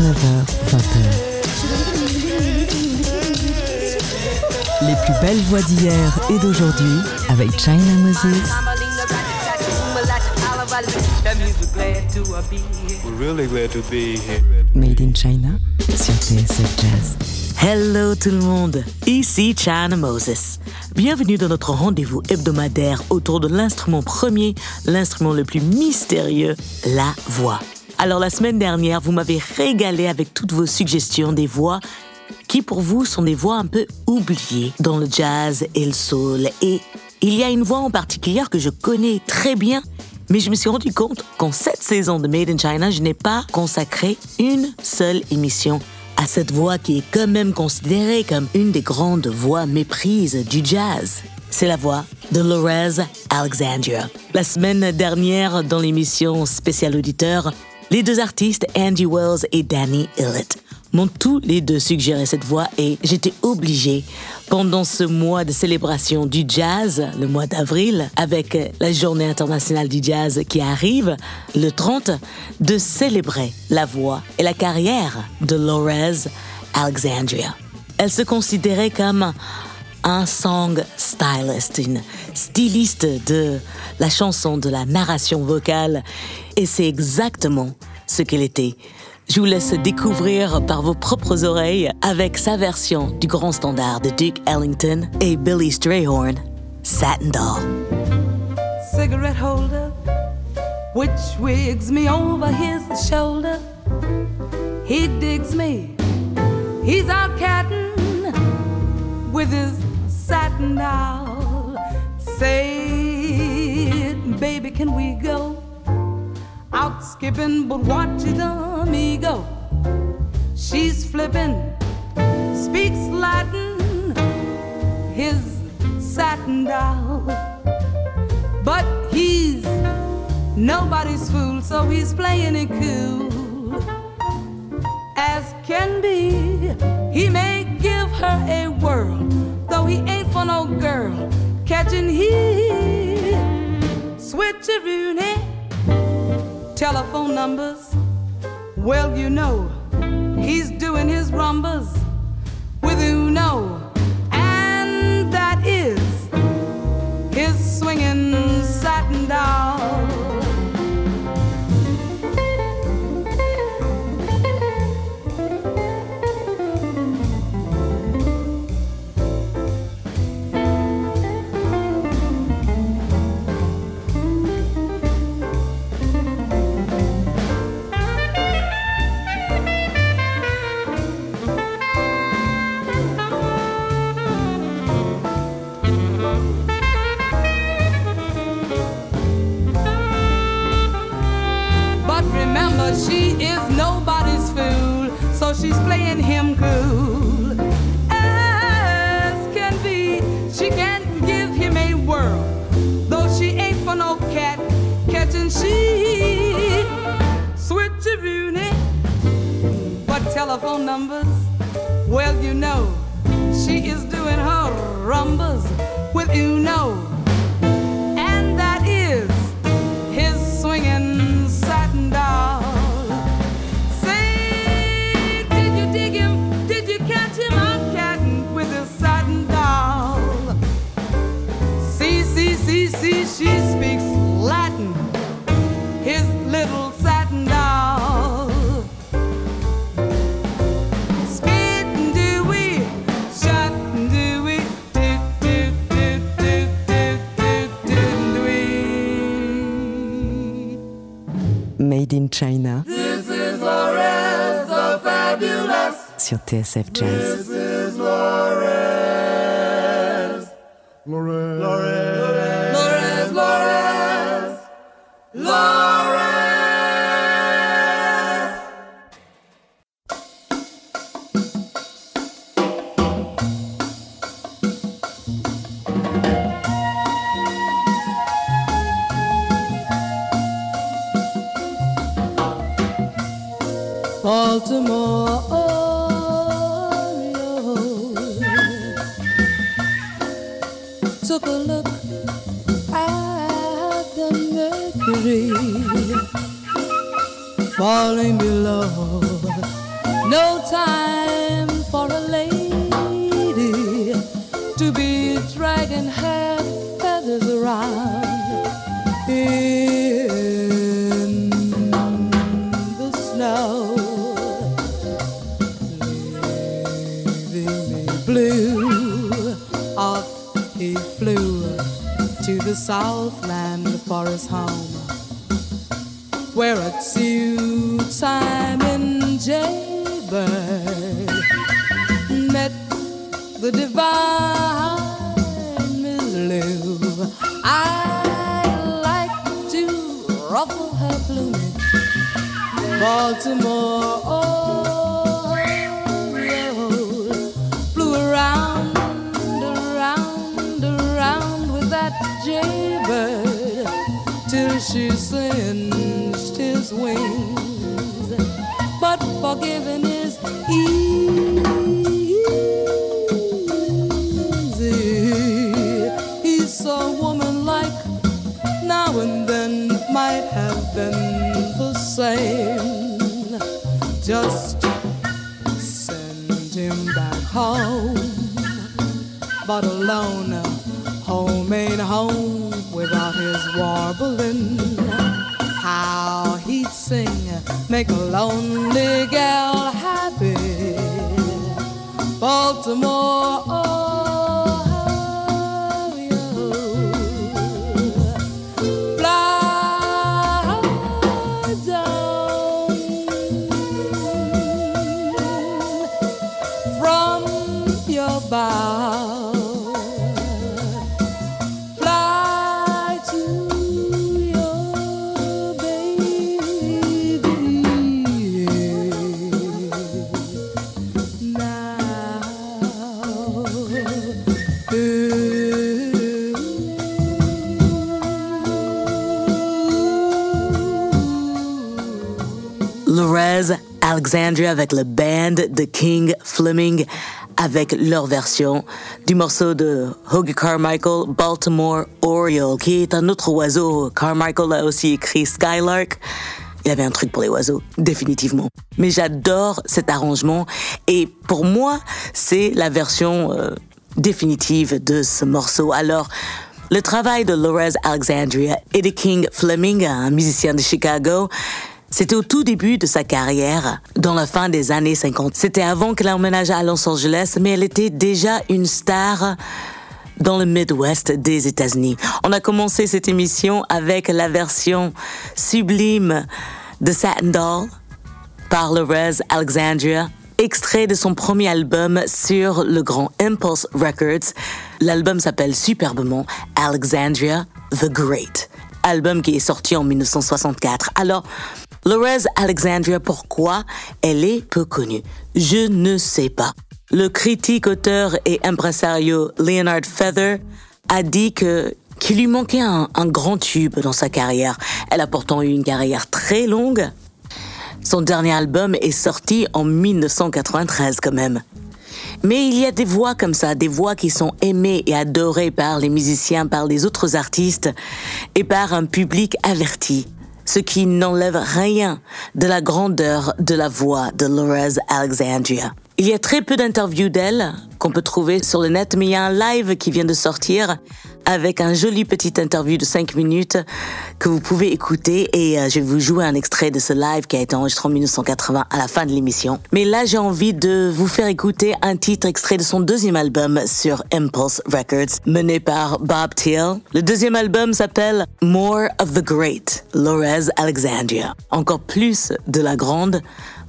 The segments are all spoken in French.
19h, 20h. Les plus belles voix d'hier et d'aujourd'hui avec China Moses. Made in China sur TSF Jazz. Hello tout le monde, ici China Moses. Bienvenue dans notre rendez-vous hebdomadaire autour de l'instrument premier, l'instrument le plus mystérieux, la voix. Alors la semaine dernière, vous m'avez régalé avec toutes vos suggestions des voix qui pour vous sont des voix un peu oubliées dans le jazz et le soul. Et il y a une voix en particulier que je connais très bien, mais je me suis rendu compte qu'en cette saison de Made in China, je n'ai pas consacré une seule émission à cette voix qui est quand même considérée comme une des grandes voix méprises du jazz. C'est la voix de Lorez Alexandria. La semaine dernière, dans l'émission spéciale auditeur, les deux artistes, Andy Wells et Danny Illett, m'ont tous les deux suggéré cette voix et j'étais obligée, pendant ce mois de célébration du jazz, le mois d'avril, avec la journée internationale du jazz qui arrive, le 30, de célébrer la voix et la carrière de Lorez Alexandria. Elle se considérait comme un song stylist, une styliste de la chanson, de la narration vocale. Et c'est exactement ce qu'elle était. Je vous laisse découvrir par vos propres oreilles avec sa version du grand standard de Duke Ellington et Billy Strayhorn, Satin Doll. Cigarette holder, which wigs me over his shoulder. He digs me, he's out catting with his doll. Say, baby, can we go out skipping? But watch the me go. She's flipping, speaks Latin, his satin doll. But he's nobody's fool, so he's playing it cool as can be. He may give her a whirl, though he ain't for no girl. Catching heat. switch a Rooney telephone numbers. Well, you know he's doing his rumbas with Uno, and that is his swinging satin doll. Jazz. Mrs. Lawrence. Lawrence. Lawrence. Lawrence. Lawrence. Lawrence. Baltimore falling below. No time for a lady to be dragging her feathers around. In the snow, leaving me blue. Off he flew to the Southland for his home, where in jaybird met the divine Miss Lou. I like to ruffle her plumage. Baltimore, same. Just send him back home. But alone, home ain't home without his warbling. How he'd sing, make a lonely gal happy. Baltimore, oh, Alexandria avec le band de King Fleming avec leur version du morceau de Hoagie Carmichael, Baltimore Oriole, qui est un autre oiseau. Carmichael a aussi écrit Skylark. Il avait un truc pour les oiseaux, définitivement. Mais j'adore cet arrangement et pour moi, c'est la version euh, définitive de ce morceau. Alors, le travail de Lorez Alexandria et de King Fleming, un musicien de Chicago, c'était au tout début de sa carrière, dans la fin des années 50. C'était avant qu'elle emménage à Los Angeles, mais elle était déjà une star dans le Midwest des États-Unis. On a commencé cette émission avec la version sublime de Satin Doll par Lorez Alexandria, extrait de son premier album sur le grand Impulse Records. L'album s'appelle superbement Alexandria the Great, album qui est sorti en 1964. Alors, Lorez Alexandria, pourquoi elle est peu connue? Je ne sais pas. Le critique, auteur et impresario Leonard Feather a dit que qu'il lui manquait un, un grand tube dans sa carrière. Elle a pourtant eu une carrière très longue. Son dernier album est sorti en 1993 quand même. Mais il y a des voix comme ça, des voix qui sont aimées et adorées par les musiciens, par les autres artistes et par un public averti. Ce qui n'enlève rien de la grandeur de la voix de Lorez Alexandria. Il y a très peu d'interviews d'elle qu'on peut trouver sur le net, mais il y a un live qui vient de sortir avec un joli petit interview de 5 minutes que vous pouvez écouter et euh, je vais vous jouer un extrait de ce live qui a été enregistré en 1980 à la fin de l'émission. Mais là, j'ai envie de vous faire écouter un titre extrait de son deuxième album sur Impulse Records, mené par Bob Thiel. Le deuxième album s'appelle More of the Great, Lorez Alexandria. Encore plus de la grande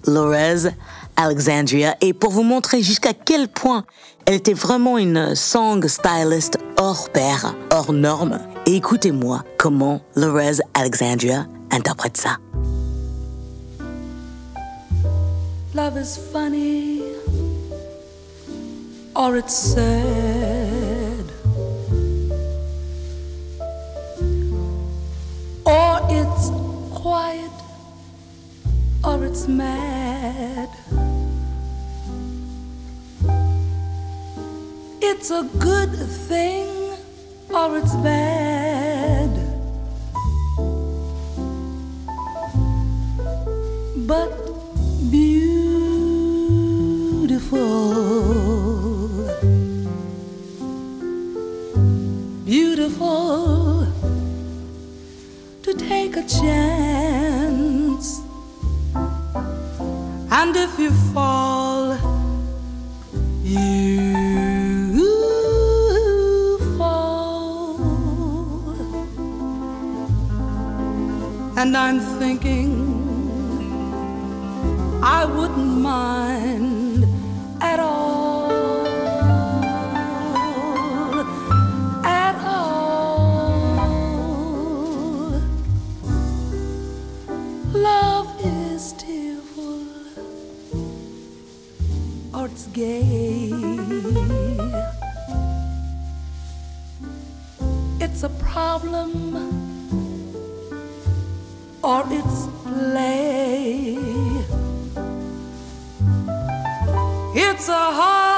Lorez Alexandria et pour vous montrer jusqu'à quel point elle était vraiment une song stylist hors pair, hors norme. Et écoutez-moi comment Lorez Alexandria interprète ça. Love is funny or it's sad or it's quiet or it's mad. It's a good thing or it's bad. But beautiful. beautiful to take a chance. And I'm thinking I wouldn't mind at all. At all. Love is tearful or it's gay. It's a problem It's a heartache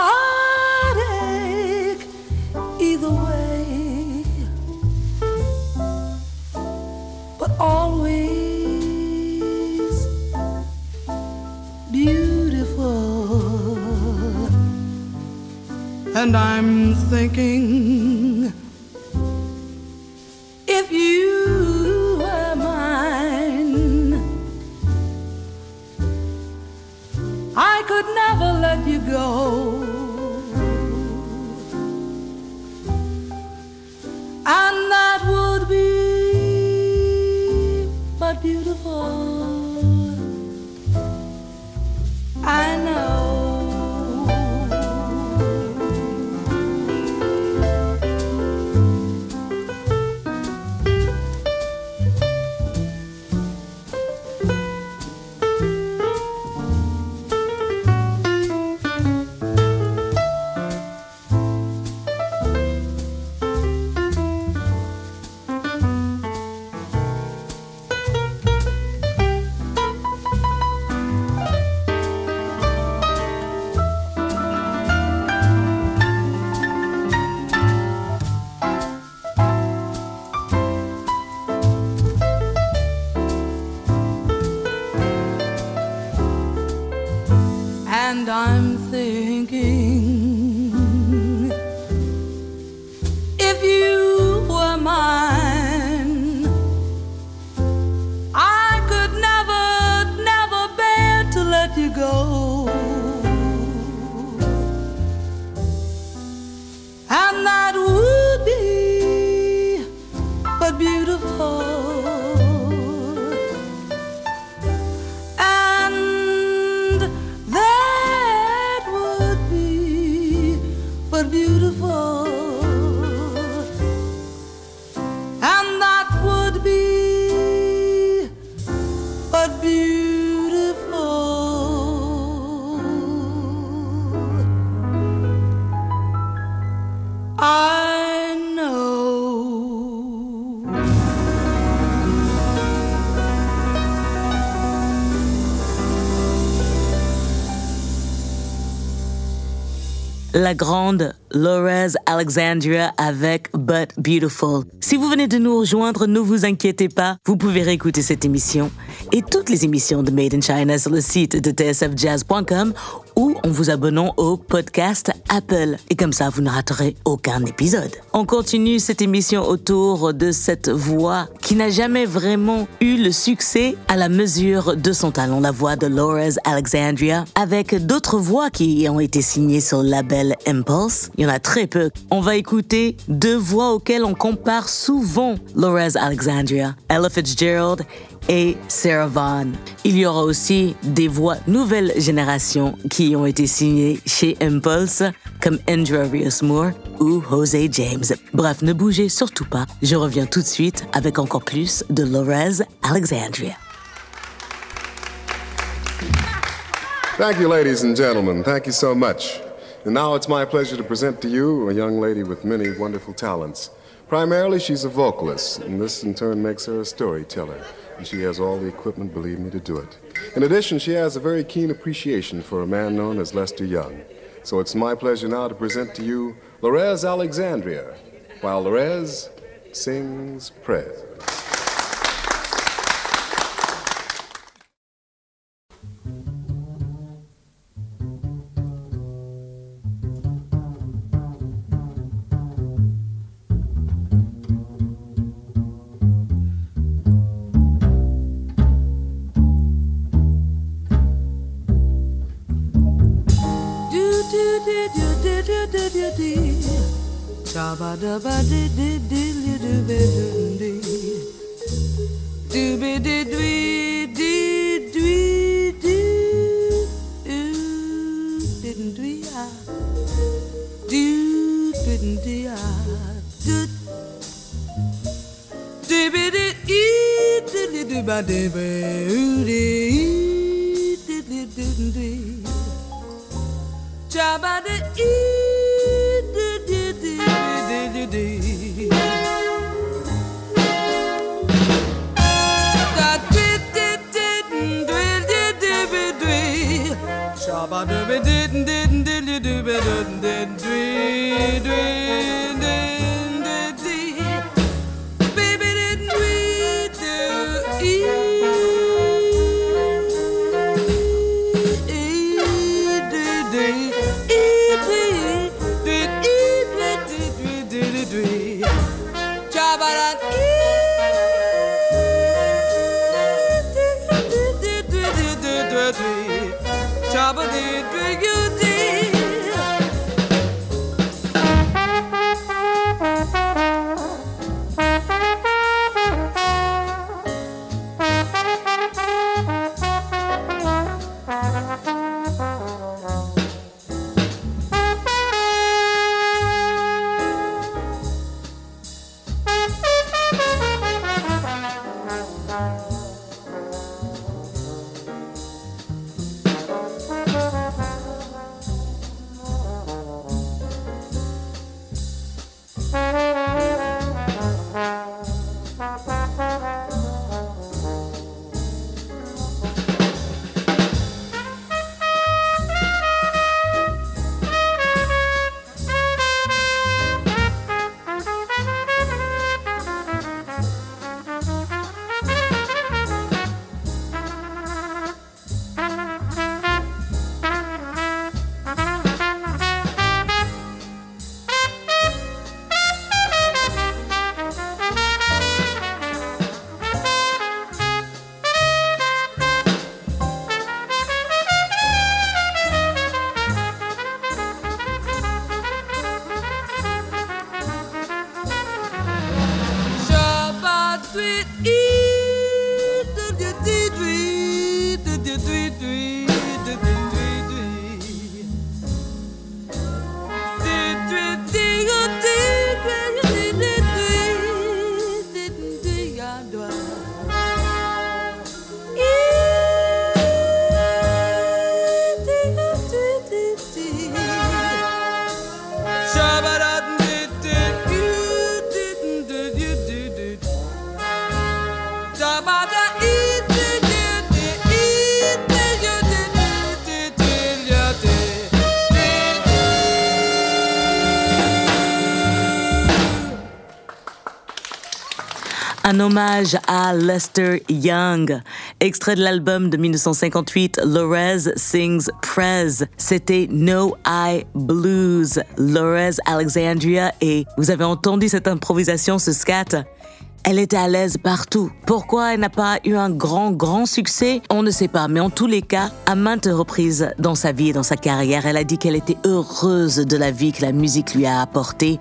la grande Laura's Alexandria avec But Beautiful. Si vous venez de nous rejoindre, ne vous inquiétez pas, vous pouvez réécouter cette émission et toutes les émissions de Made in China sur le site de tsfjazz.com ou en vous abonnant au podcast Apple. Et comme ça, vous ne raterez aucun épisode. On continue cette émission autour de cette voix qui n'a jamais vraiment eu le succès à la mesure de son talent, la voix de Laura's Alexandria, avec d'autres voix qui ont été signées sur le label Impulse. Il y en a très peu. On va écouter deux voix auxquelles on compare souvent Laura's Alexandria, Ella Fitzgerald et Sarah Vaughan. Il y aura aussi des voix nouvelle génération qui ont été signées chez Impulse, comme Andrew Rios Moore ou Jose James. Bref, ne bougez surtout pas. Je reviens tout de suite avec encore plus de Laura's Alexandria. Thank you, ladies and gentlemen. Thank you so much. And now it's my pleasure to present to you a young lady with many wonderful talents. Primarily, she's a vocalist, and this in turn makes her a storyteller. And she has all the equipment, believe me, to do it. In addition, she has a very keen appreciation for a man known as Lester Young. So it's my pleasure now to present to you Lorez Alexandria, while Lorez sings prayers. Da da ba da da da. I of it didn't Un hommage à Lester Young, extrait de l'album de 1958 Lorez Sings Prez. C'était No Eye Blues, Lorez Alexandria et vous avez entendu cette improvisation, ce scat elle était à l'aise partout. Pourquoi elle n'a pas eu un grand, grand succès? On ne sait pas. Mais en tous les cas, à maintes reprises dans sa vie et dans sa carrière, elle a dit qu'elle était heureuse de la vie que la musique lui a apportée.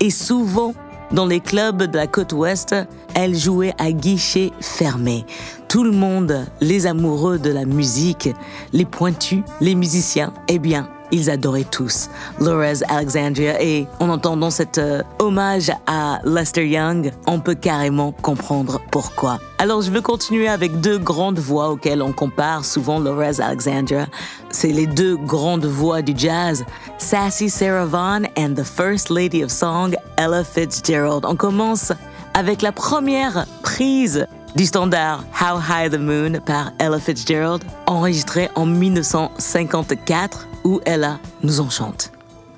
Et souvent, dans les clubs de la côte ouest, elle jouait à guichet fermé. Tout le monde, les amoureux de la musique, les pointus, les musiciens, eh bien, ils adoraient tous Lorez Alexandria et en entendant cet euh, hommage à Lester Young, on peut carrément comprendre pourquoi. Alors je veux continuer avec deux grandes voix auxquelles on compare souvent Lorez Alexandria. C'est les deux grandes voix du jazz, Sassy Sarah Vaughan and the First Lady of Song, Ella Fitzgerald. On commence avec la première prise du standard How High the Moon par Ella Fitzgerald, enregistré en 1954, où Ella nous enchante.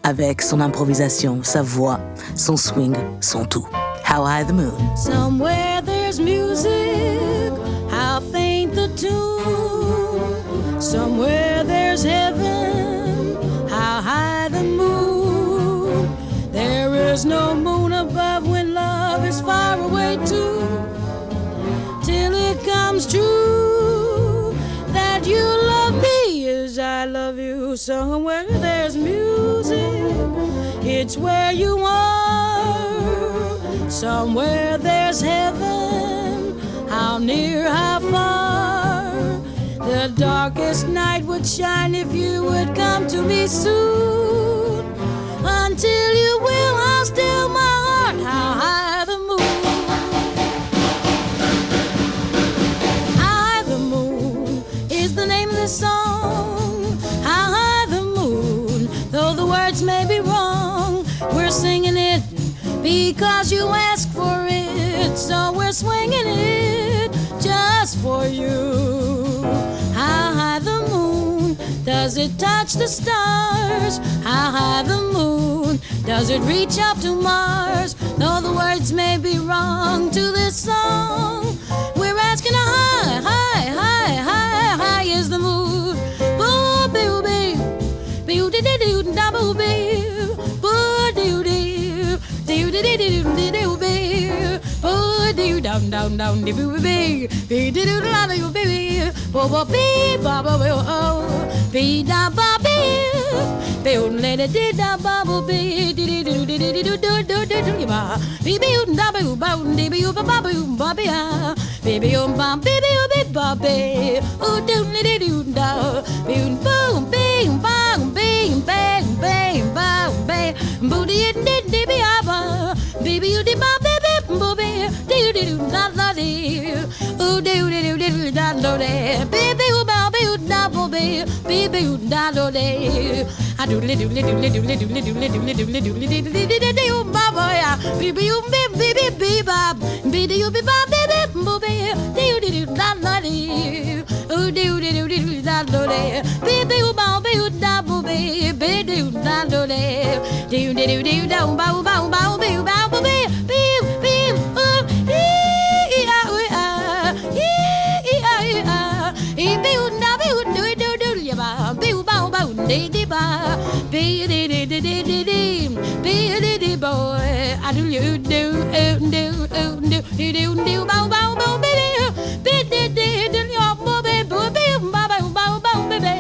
Avec son improvisation, sa voix, son swing, son tout. How High the Moon. Somewhere there's music, how faint the tune. Somewhere there's heaven, how high the moon. There is no moon above when love is far away too. Till it comes true Somewhere there's there's music, it's where you are. Somewhere there's heaven, how near, how far. The darkest night would shine if you would come to me soon. Until you will, I'll still my heart. How because you asked for it. So we're swinging it just for you. How high the moon does it touch the stars? How high the moon does it reach up to Mars? Though the words may be wrong to this song, we're asking how high, high, high, high, high is the moon. Boo, boo, boo, boo, doo, doo, doo, da, down down down the boo big be do do la you baby bo bo be ba ba bo oh be da ba be be un le de de da ba bo be di di do di di do do do do do ba be be un da ba u ba un di be u ba ba ba un ba be ha be be un ba be be u be ba be u do le de do da be un ba un be un ba un be un be un be un ba baby, booty and did baby, abba, baby you did my baby, booby, do do do da da dee, ooh do do do do da da dee, baby ooh baby ooh da booby, baby ooh da da dee, I do do do do do do do do do do do do do do do do do mama ya, baby you baby baby baby, baby you baby baby booby, do do do da da dee, ooh do do do do da da dee, baby do do do do do bow bow bow boo bow boo boo boo boo bow ee ee ah ee ah ee ah ee ah ee boo na boo do do do ya ba boo bow bow dee dee ba bee dee dee dee dee dee dee bee dee dee boy I do you do do do do do do do bow bow bow baby bee dee dee dee your boy boo boo bow bow bow baby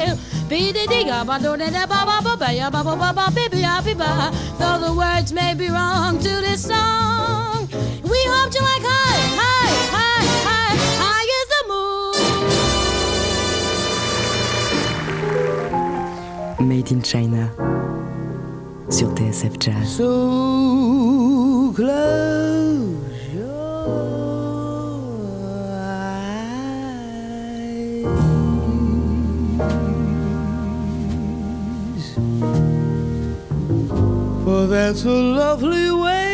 bee dee dee ga ba do da da ba ba ba ba ya ba ba ba ba bee, bee, ya, bee, ba, though the words may be wrong to this song, we hope you like high, high, high, high, high is the moon. Made in China sur TSF Jazz. So close That's a lovely way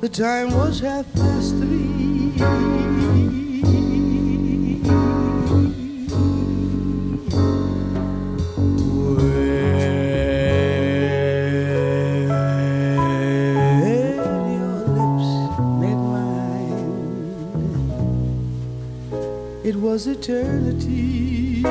The time was half past three. When your lips met mine, it was eternity.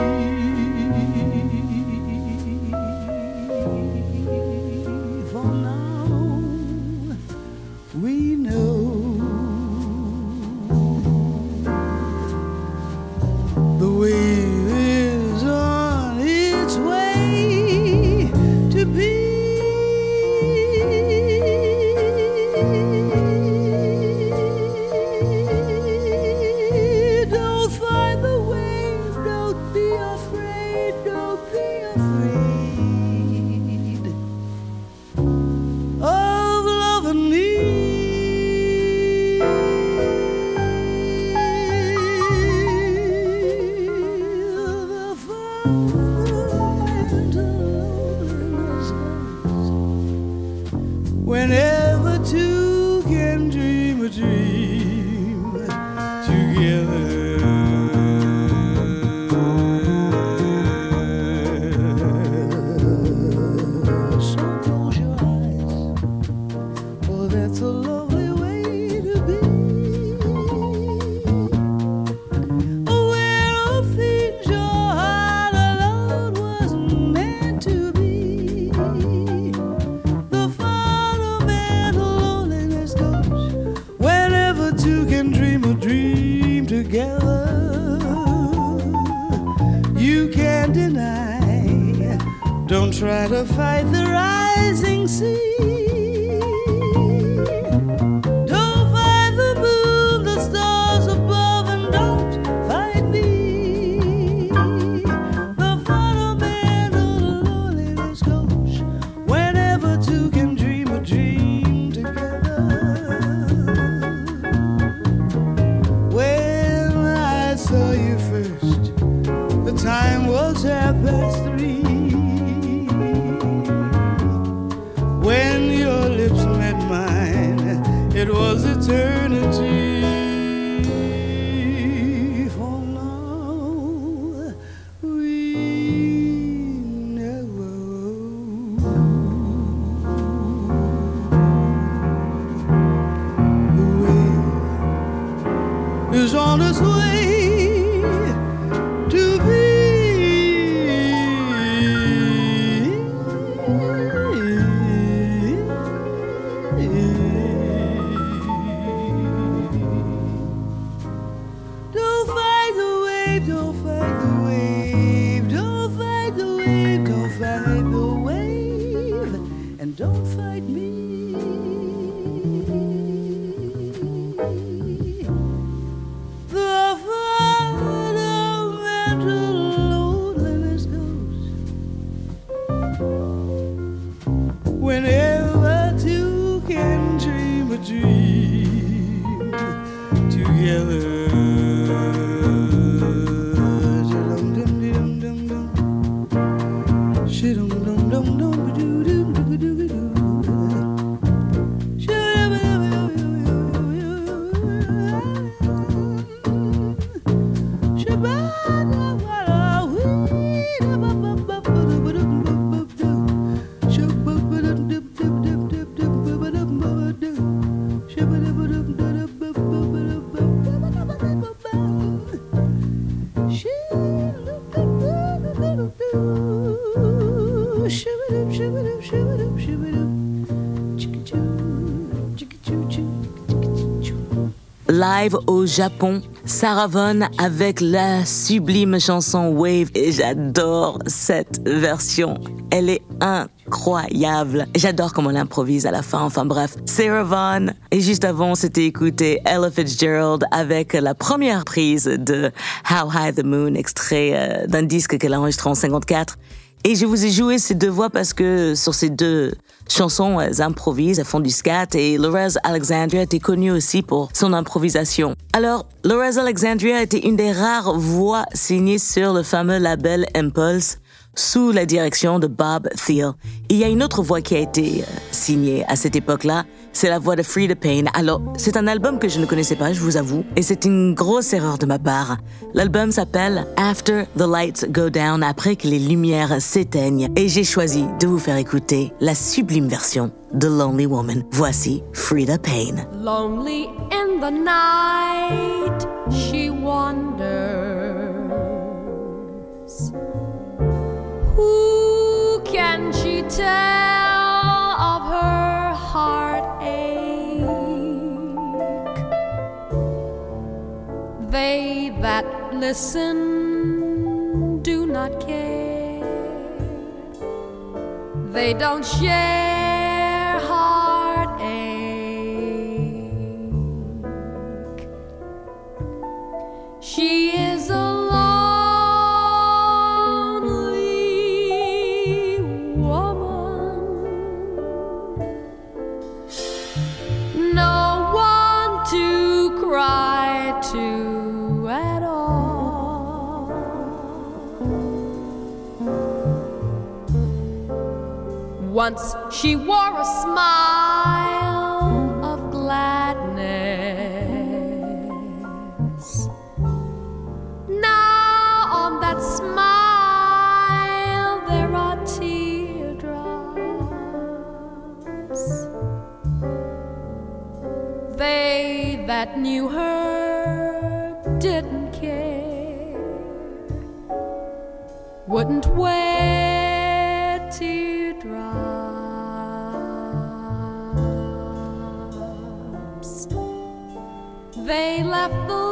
Live au Japon, Sarah Vaughan avec la sublime chanson Wave et j'adore cette version. Elle est incroyable. J'adore comment elle improvise à la fin. Enfin bref, Sarah Vaughan. Et juste avant, c'était écouter Ella Fitzgerald avec la première prise de How High the Moon, extrait euh, d'un disque qu'elle a enregistré en 54. Et je vous ai joué ces deux voix parce que sur ces deux chansons, elles improvisent, elles font du scat et Lorez Alexandria était connue aussi pour son improvisation. Alors, Lorez Alexandria était une des rares voix signées sur le fameux label Impulse. sous la direction de Bob Thiel. Il y a une autre voix qui a été euh, signée à cette époque-là, c'est la voix de Frida Payne. Alors, c'est un album que je ne connaissais pas, je vous avoue, et c'est une grosse erreur de ma part. L'album s'appelle After the Lights Go Down, après que les lumières s'éteignent, et j'ai choisi de vous faire écouter la sublime version de Lonely Woman. Voici Frida Payne. Lonely in the night, she wanders. Who can she tell? They that listen do not care. They don't share heartache. She is Once she wore a smile of gladness. Now on that smile there are teardrops. They that knew her didn't care, wouldn't wear 不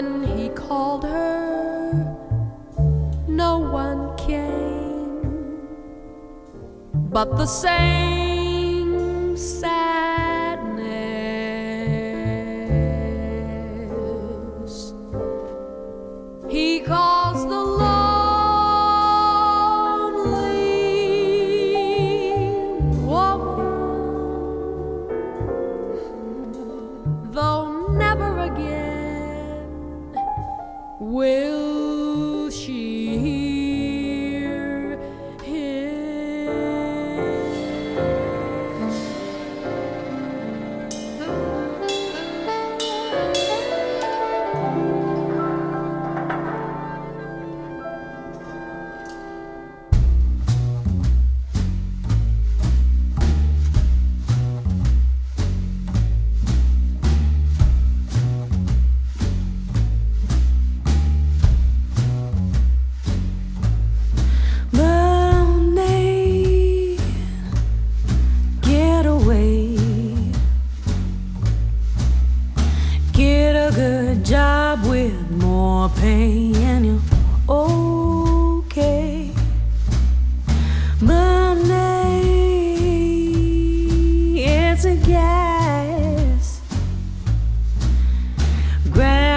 when he called her, no one came, but the same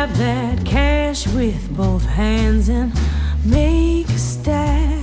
Grab that cash with both hands and make a stash.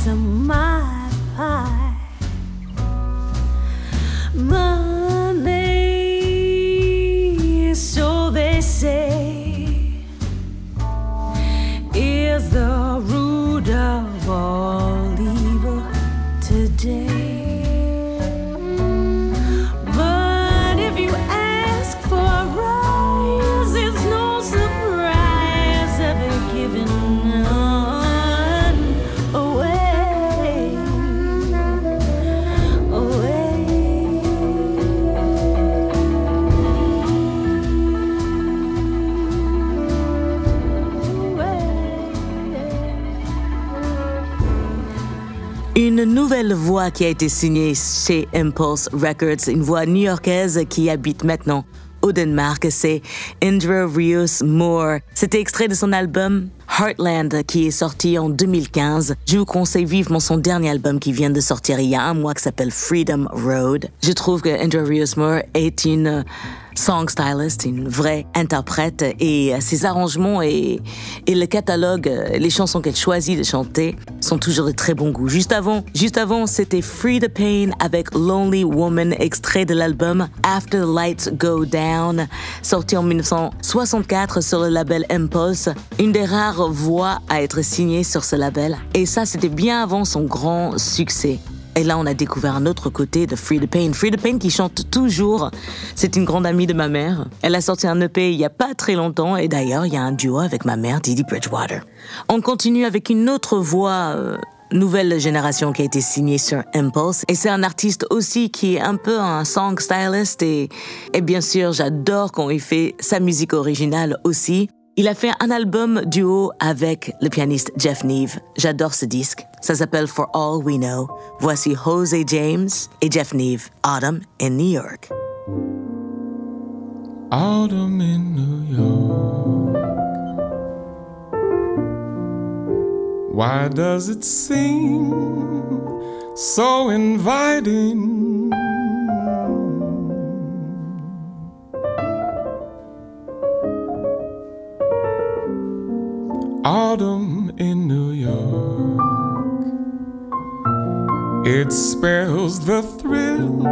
some qui a été signée chez Impulse Records, une voix new-yorkaise qui habite maintenant au Danemark, c'est Indra Rios Moore. C'était extrait de son album Heartland qui est sorti en 2015. Je vous conseille vivement son dernier album qui vient de sortir il y a un mois qui s'appelle Freedom Road. Je trouve que Indra Rios Moore est une song stylist, une vraie interprète et ses arrangements et, et le catalogue, euh, les chansons qu'elle choisit de chanter sont toujours de très bon goût. Juste avant, juste avant, c'était Free the Pain avec Lonely Woman, extrait de l'album After the Lights Go Down, sorti en 1964 sur le label Impulse, une des rares voix à être signée sur ce label. Et ça, c'était bien avant son grand succès. Et là, on a découvert un autre côté de Free the Pain. Free the Pain qui chante toujours. C'est une grande amie de ma mère. Elle a sorti un EP il y a pas très longtemps et d'ailleurs, il y a un duo avec ma mère, Didi Bridgewater. On continue avec une autre voix euh, nouvelle génération qui a été signée sur Impulse. Et c'est un artiste aussi qui est un peu un song stylist et, et bien sûr, j'adore quand il fait sa musique originale aussi. Il a fait un album duo avec le pianiste Jeff Neve. J'adore ce disque. Ça s'appelle For All We Know. Voici Jose James et Jeff Neve, Autumn in New York. Autumn in New York. Why does it seem so inviting? Autumn in New York. It spells the thrill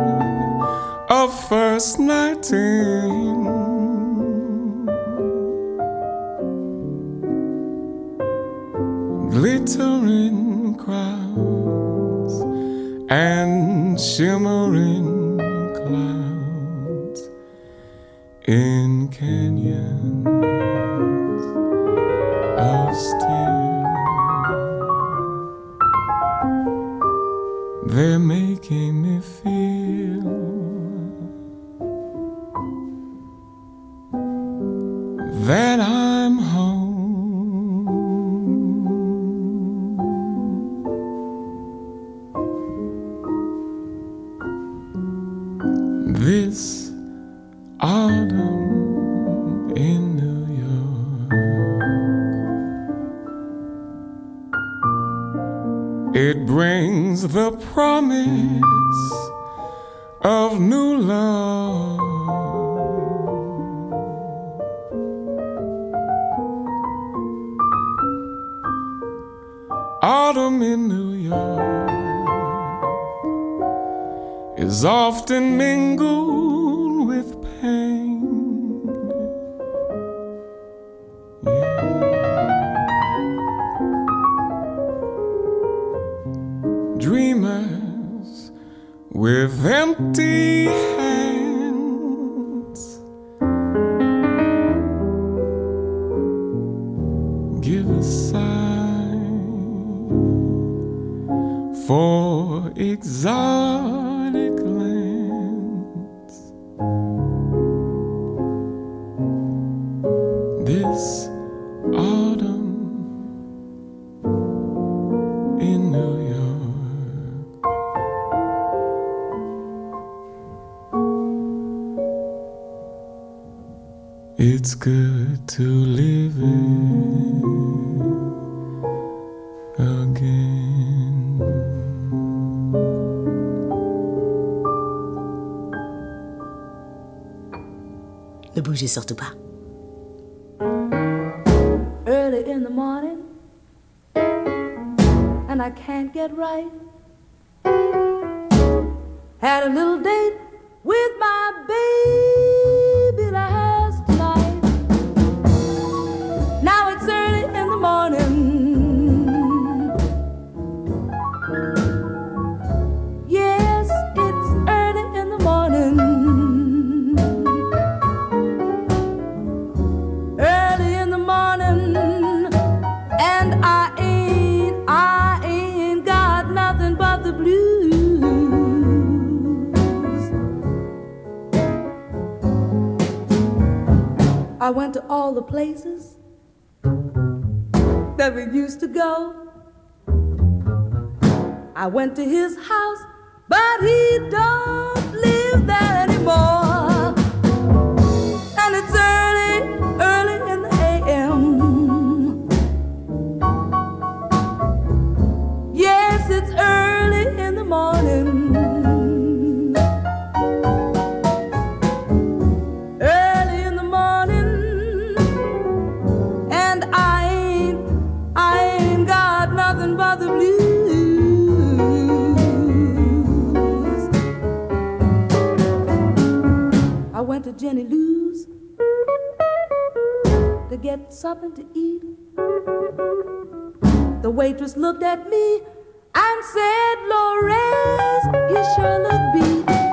of first nighting. Glittering crowds and shimmering clouds in canyons Ve surtout pas. Places that we used to go. I went to his house but he don't live there anymore to Jenny Lou's to get something to eat. The waitress looked at me and said, Lores, you sure look beat.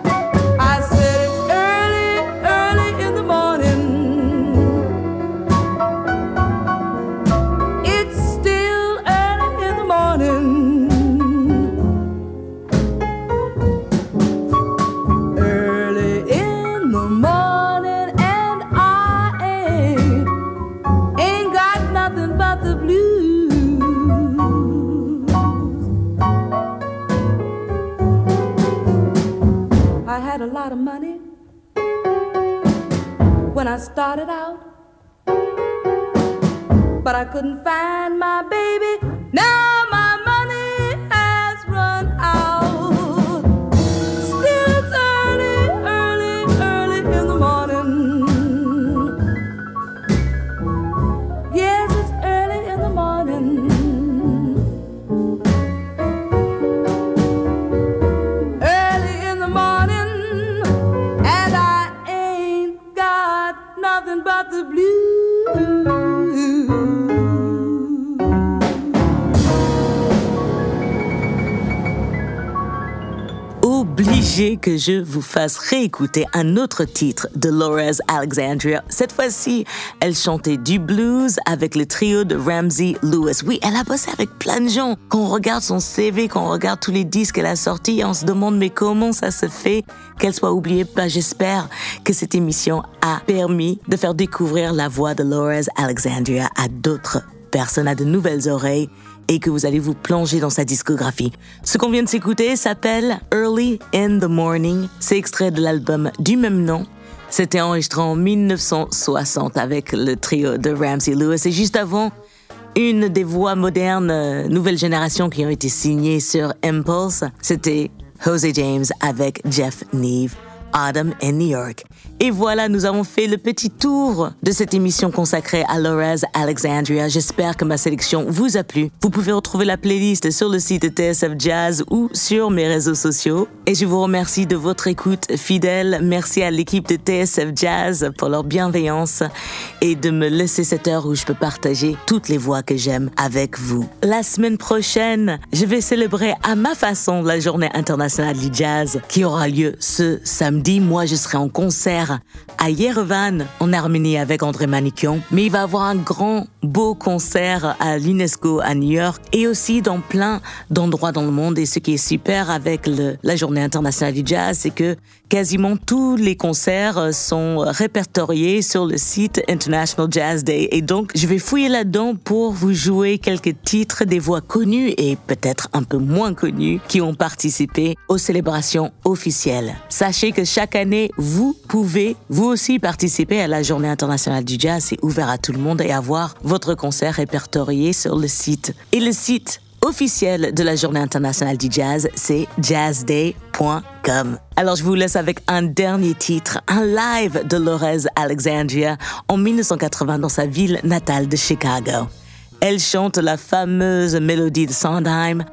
When I started out, but I couldn't find my baby. Now que je vous fasse réécouter un autre titre de Laura's Alexandria. Cette fois-ci, elle chantait du blues avec le trio de Ramsey Lewis. Oui, elle a bossé avec plein de gens. Quand on regarde son CV, quand on regarde tous les disques qu'elle a sortis, on se demande mais comment ça se fait qu'elle soit oubliée? Ben, J'espère que cette émission a permis de faire découvrir la voix de Laura's Alexandria à d'autres personne a de nouvelles oreilles et que vous allez vous plonger dans sa discographie. Ce qu'on vient de s'écouter s'appelle Early in the Morning. C'est extrait de l'album du même nom. C'était enregistré en 1960 avec le trio de Ramsey Lewis et juste avant, une des voix modernes, euh, nouvelle génération qui ont été signées sur Impulse, c'était Jose James avec Jeff Neve. Autumn in New York. Et voilà, nous avons fait le petit tour de cette émission consacrée à Laura's Alexandria. J'espère que ma sélection vous a plu. Vous pouvez retrouver la playlist sur le site TSF Jazz ou sur mes réseaux sociaux. Et je vous remercie de votre écoute fidèle. Merci à l'équipe de TSF Jazz pour leur bienveillance et de me laisser cette heure où je peux partager toutes les voix que j'aime avec vous. La semaine prochaine, je vais célébrer à ma façon la journée internationale du jazz qui aura lieu ce samedi moi, je serai en concert à Yerevan, en Arménie, avec André Manikian. Mais il va avoir un grand, beau concert à l'UNESCO à New York et aussi dans plein d'endroits dans le monde. Et ce qui est super avec la Journée internationale du jazz, c'est que quasiment tous les concerts sont répertoriés sur le site International Jazz Day. Et donc, je vais fouiller là-dedans pour vous jouer quelques titres des voix connues et peut-être un peu moins connues qui ont participé aux célébrations officielles. Sachez que chaque année, vous pouvez vous aussi participer à la Journée internationale du jazz. C'est ouvert à tout le monde et avoir votre concert répertorié sur le site. Et le site officiel de la Journée internationale du jazz, c'est jazzday.com. Alors je vous laisse avec un dernier titre, un live de Lorez Alexandria en 1980 dans sa ville natale de Chicago. Elle chante la fameuse mélodie de Sondheim,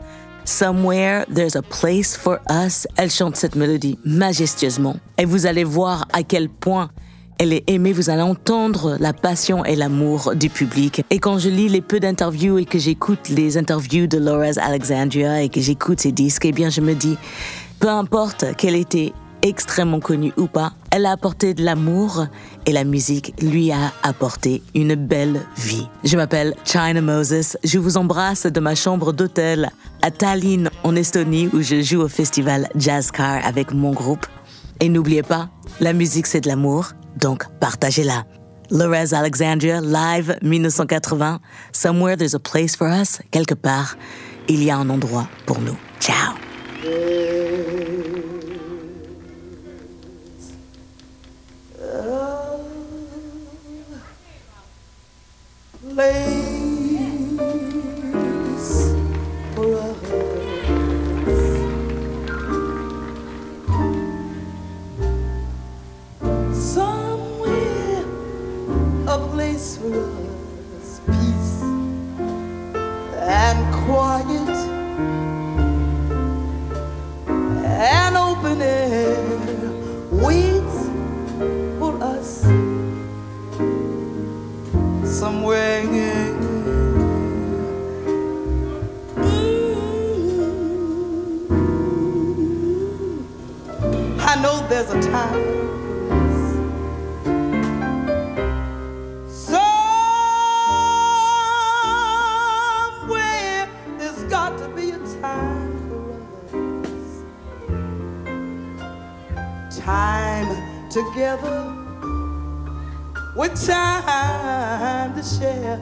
Somewhere There's a Place for Us. Elle chante cette mélodie majestueusement. Et vous allez voir à quel point elle est aimée, vous allez entendre la passion et l'amour du public. Et quand je lis les peu d'interviews et que j'écoute les interviews de Laura's Alexandria et que j'écoute ses disques, eh bien je me dis, peu importe qu'elle était extrêmement connue ou pas, elle a apporté de l'amour et la musique lui a apporté une belle vie. Je m'appelle China Moses, je vous embrasse de ma chambre d'hôtel à Tallinn en Estonie où je joue au festival Jazz Car avec mon groupe. Et n'oubliez pas, la musique c'est de l'amour, donc partagez-la. Lorez Alexandria, live 1980. Somewhere there's a place for us. Quelque part, il y a un endroit pour nous. Ciao. Us. Time together with time to share.